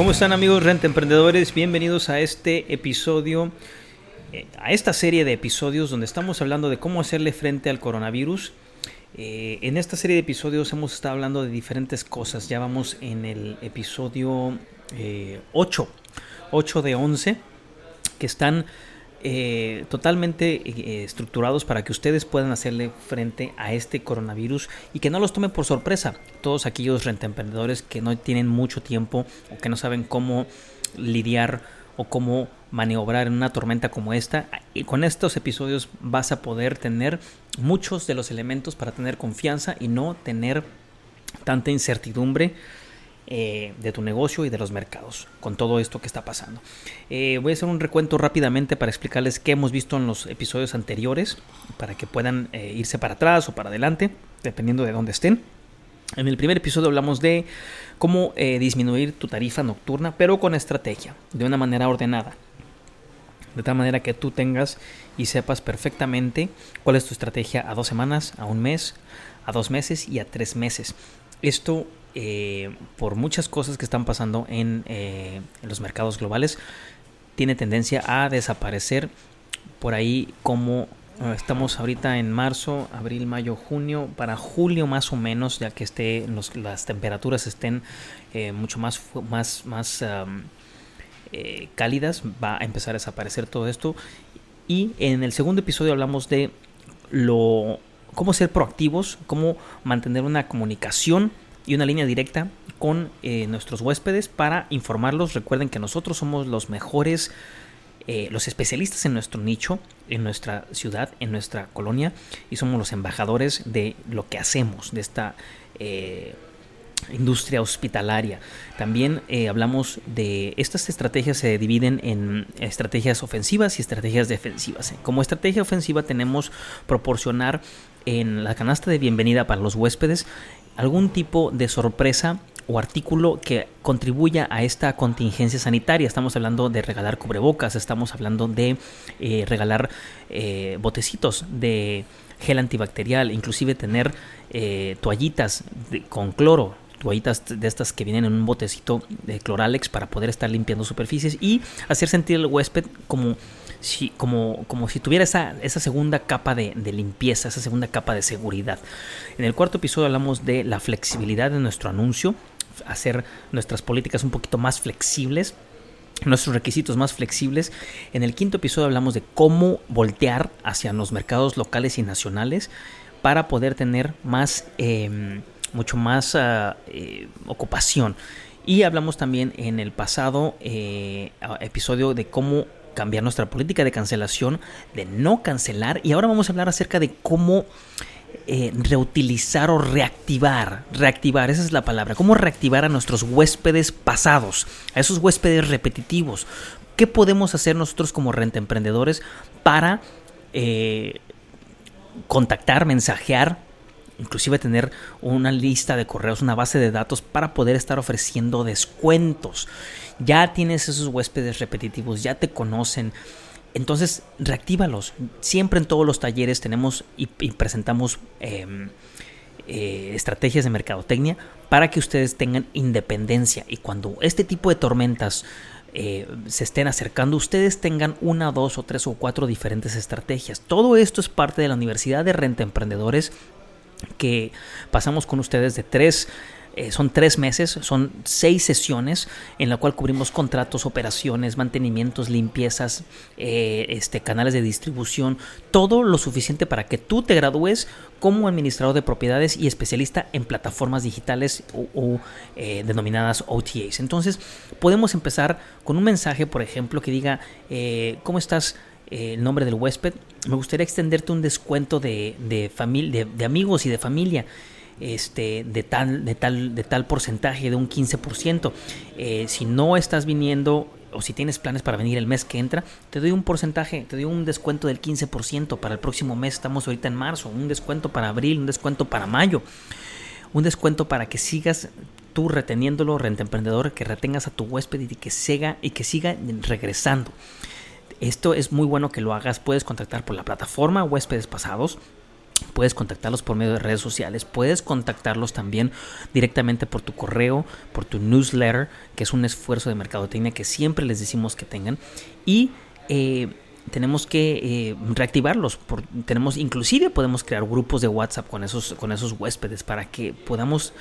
¿Cómo están amigos renta emprendedores? Bienvenidos a este episodio, eh, a esta serie de episodios donde estamos hablando de cómo hacerle frente al coronavirus. Eh, en esta serie de episodios hemos estado hablando de diferentes cosas. Ya vamos en el episodio eh, 8, 8 de 11, que están eh, totalmente eh, estructurados para que ustedes puedan hacerle frente a este coronavirus y que no los tome por sorpresa. Todos aquellos rentemprendedores que no tienen mucho tiempo o que no saben cómo lidiar o cómo maniobrar en una tormenta como esta. Y con estos episodios vas a poder tener muchos de los elementos para tener confianza y no tener tanta incertidumbre eh, de tu negocio y de los mercados con todo esto que está pasando. Eh, voy a hacer un recuento rápidamente para explicarles qué hemos visto en los episodios anteriores para que puedan eh, irse para atrás o para adelante dependiendo de dónde estén. En el primer episodio hablamos de cómo disminuir tu tarifa nocturna, pero con estrategia, de una manera ordenada. De tal manera que tú tengas y sepas perfectamente cuál es tu estrategia a dos semanas, a un mes, a dos meses y a tres meses. Esto eh, por muchas cosas que están pasando en, eh, los mercados globales tiene tendencia a desaparecer por ahí como eh, estamos ahorita en marzo, abril, mayo, junio, para julio más o menos, ya que esté, las temperaturas estén eh, mucho más, más, más cálidas, va a empezar a desaparecer todo esto. Y en el segundo episodio hablamos de lo cómo ser proactivos, cómo mantener una comunicación y una línea directa con eh, nuestros huéspedes para informarlos. Recuerden que nosotros somos los mejores, eh, los especialistas en nuestro nicho, en nuestra ciudad, en nuestra colonia y somos los embajadores de lo que hacemos, de esta eh, industria hospitalaria. También hablamos de estas estrategias se dividen en estrategias ofensivas y estrategias defensivas. Como estrategia ofensiva tenemos proporcionar en la canasta de bienvenida para los huéspedes algún tipo de sorpresa o artículo que contribuya a esta contingencia sanitaria. Estamos hablando de regalar cubrebocas, estamos hablando de eh, regalar eh, botecitos de gel antibacterial, inclusive tener eh, toallitas de- con cloro, toallitas de estas que vienen en un botecito de cloralex para poder estar limpiando superficies y hacer sentir al huésped como si, como, como si tuviera esa, esa segunda capa de, limpieza, esa segunda capa de seguridad. En el cuarto episodio hablamos de la flexibilidad de nuestro anuncio, hacer nuestras políticas un poquito más flexibles nuestros requisitos más flexibles. En el quinto episodio hablamos de cómo voltear hacia los mercados locales y nacionales para poder tener más, eh, mucho más ah, eh, ocupación. Y hablamos también en el pasado eh, episodio de cómo cambiar nuestra política de cancelación, de no cancelar. Y ahora vamos a hablar acerca de cómo eh, reutilizar o reactivar, reactivar, esa es la palabra, cómo reactivar a nuestros huéspedes pasados, a esos huéspedes repetitivos. ¿Qué podemos hacer nosotros como renta emprendedores para contactar, mensajear, inclusive tener una lista de correos, una base de datos para poder estar ofreciendo descuentos? Ya tienes esos huéspedes repetitivos, ya te conocen, entonces, reactívalos. Siempre en todos los talleres tenemos y, presentamos eh, eh, estrategias de mercadotecnia para que ustedes tengan independencia y cuando este tipo de tormentas eh, se estén acercando, ustedes tengan una, dos o tres o cuatro diferentes estrategias. Todo esto es parte de la Universidad de Renta Emprendedores que pasamos con ustedes de tres eh, son tres meses, son seis sesiones en la cual cubrimos contratos, operaciones, mantenimientos, limpiezas, eh, este, canales de distribución, todo lo suficiente para que tú te gradúes como administrador de propiedades y especialista en plataformas digitales o, o, eh, denominadas OTAs. Entonces podemos empezar con un mensaje, por ejemplo, que diga, eh, ¿cómo estás? Eh, el nombre del huésped, me gustaría extenderte un descuento de, de, de, amigos y de familia este, de, tal, de, tal, de tal porcentaje, de un 15%. Eh, si no estás viniendo o si tienes planes para venir el mes que entra, te doy un porcentaje, te doy un descuento del 15% para el próximo mes, estamos ahorita en marzo, un descuento para abril, un descuento para mayo, un descuento para que sigas tú reteniéndolo, renta emprendedor, que retengas a tu huésped y que siga y que siga regresando. Esto es muy bueno que lo hagas. Puedes contactar por la plataforma huéspedes pasados. Puedes contactarlos por medio de redes sociales, puedes contactarlos también directamente por tu correo, por tu newsletter, que es un esfuerzo de mercadotecnia que siempre les decimos que tengan. Y eh, tenemos que eh, reactivarlos. tenemos, inclusive podemos crear grupos de WhatsApp con esos, con esos huéspedes para que podamos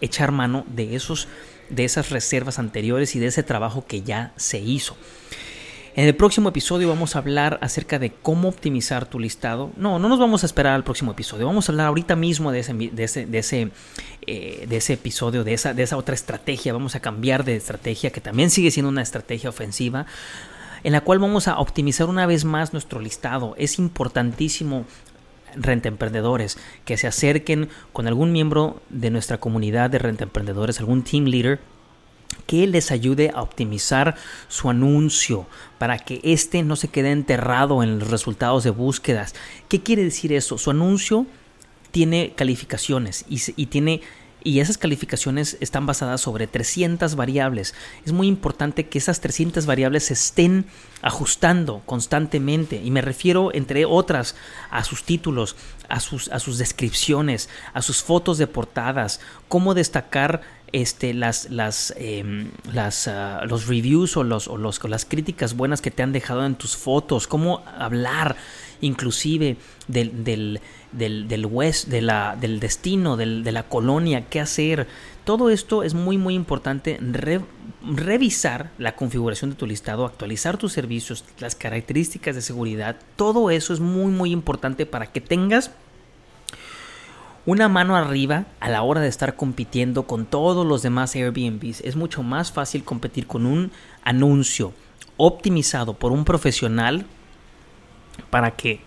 echar mano de, esos, de esas reservas anteriores y de ese trabajo que ya se hizo. En el próximo episodio vamos a hablar acerca de cómo optimizar tu listado. No, no nos vamos a esperar al próximo episodio. Vamos a hablar ahorita mismo de ese, de ese, de ese, eh, de ese episodio, de esa, de esa otra estrategia. Vamos a cambiar de estrategia, que también sigue siendo una estrategia ofensiva, en la cual vamos a optimizar una vez más nuestro listado. Es importantísimo renta emprendedores que se acerquen con algún miembro de nuestra comunidad de renta emprendedores, algún team leader que les ayude a optimizar su anuncio para que éste no se quede enterrado en los resultados de búsquedas. ¿Qué quiere decir eso? Su anuncio tiene calificaciones y, y tiene y esas calificaciones están basadas sobre 300 variables. Es muy importante que esas 300 variables se estén ajustando constantemente y me refiero entre otras a sus títulos, a sus, a sus descripciones, a sus fotos de portadas, cómo destacar este, las, las, em, las ah, los reviews o, los, o los, las críticas buenas que te han dejado en tus fotos, cómo hablar inclusive del, del, del, del west, de la, del destino, del, de la colonia, qué hacer. Todo esto es muy muy importante revisar la configuración de tu listado, actualizar tus servicios, las características de seguridad. Todo eso es muy muy importante para que tengas una mano arriba a la hora de estar compitiendo con todos los demás Airbnbs. Es mucho más fácil competir con un anuncio optimizado por un profesional para que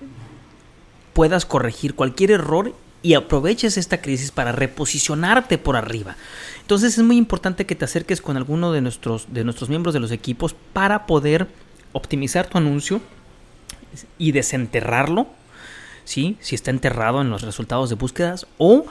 puedas corregir cualquier error y aproveches esta crisis para reposicionarte por arriba. Entonces es muy importante que te acerques con alguno de nuestros, de nuestros miembros de los equipos para poder optimizar tu anuncio y desenterrarlo si está enterrado en los resultados de búsquedas o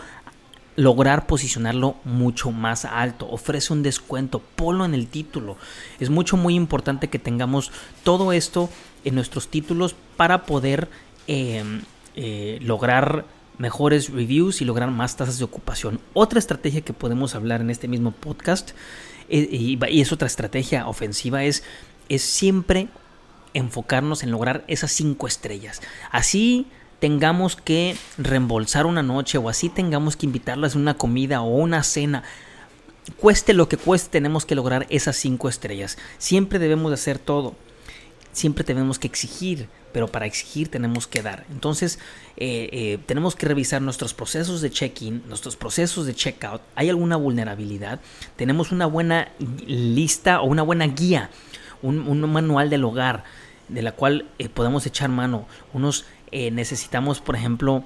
lograr posicionarlo mucho más alto. Ofrece un descuento, ponlo en el título. Es mucho, muy importante que tengamos todo esto en nuestros títulos para poder em, eh, lograr mejores reviews y lograr más tasas de ocupación. Otra estrategia que podemos hablar en este mismo podcast eh, y, y, es otra estrategia ofensiva es, es siempre enfocarnos en lograr esas cinco estrellas. Así tengamos que reembolsar una noche o así tengamos que invitarlas a una comida o una cena, cueste lo que cueste, tenemos que lograr esas cinco estrellas. Siempre debemos de hacer todo. Siempre tenemos que exigir, pero para exigir tenemos que dar. Entonces, eh, eh, tenemos que revisar nuestros procesos de check-in, nuestros procesos de check-out. ¿Hay alguna vulnerabilidad? Tenemos una buena lista o una buena guía, un, manual del hogar de la cual eh, podemos echar mano, unos eh, necesitamos, por ejemplo,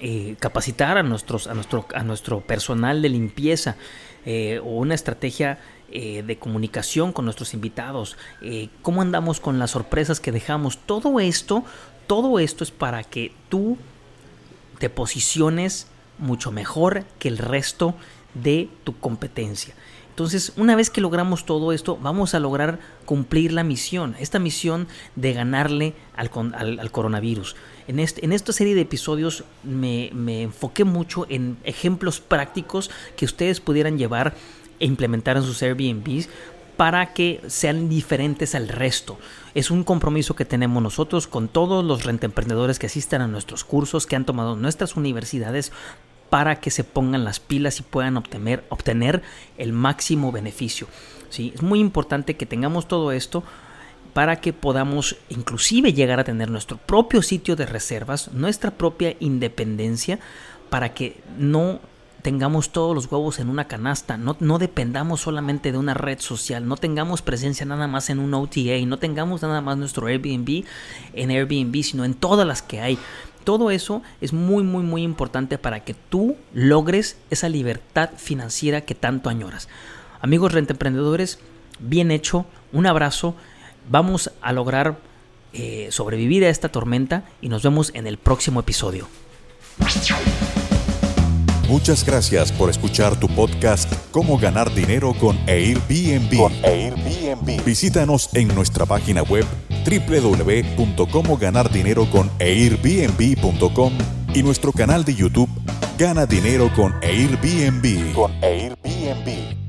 eh, capacitar a, nuestros, a, nuestro, a nuestro personal de limpieza o una estrategia de comunicación con nuestros invitados, cómo andamos con las sorpresas que dejamos, todo esto, todo esto es para que tú te posiciones mucho mejor que el resto de tu competencia. Entonces, una vez que logramos todo esto, vamos a lograr cumplir la misión, esta misión de ganarle al, coronavirus. En, este, en, esta serie de episodios me, me enfoqué mucho en ejemplos prácticos que ustedes pudieran llevar e implementar en sus Airbnbs para que sean diferentes al resto. Es un compromiso que tenemos nosotros con todos los rentemprendedores que asistan a nuestros cursos, que han tomado nuestras universidades para que se pongan las pilas y puedan obtener, obtener el máximo beneficio. ¿sí? Es muy importante que tengamos todo esto para que podamos inclusive llegar a tener nuestro propio sitio de reservas, nuestra propia independencia, para que no tengamos todos los huevos en una canasta, no, no, dependamos solamente de una red social, no tengamos presencia nada más en un OTA, no tengamos nada más nuestro Airbnb en Airbnb, sino en todas las que hay. Todo eso es muy, muy, muy importante para que tú logres esa libertad financiera que tanto añoras. Amigos rentemprendedores, bien hecho, un abrazo, vamos a lograr eh, sobrevivir a esta tormenta y nos vemos en el próximo episodio. Muchas gracias por escuchar tu podcast Cómo ganar dinero con Airbnb. Con Airbnb. Visítanos en nuestra página web www.comoganardineroconairbnb.com y nuestro canal de YouTube Gana Dinero con Airbnb. Con Airbnb.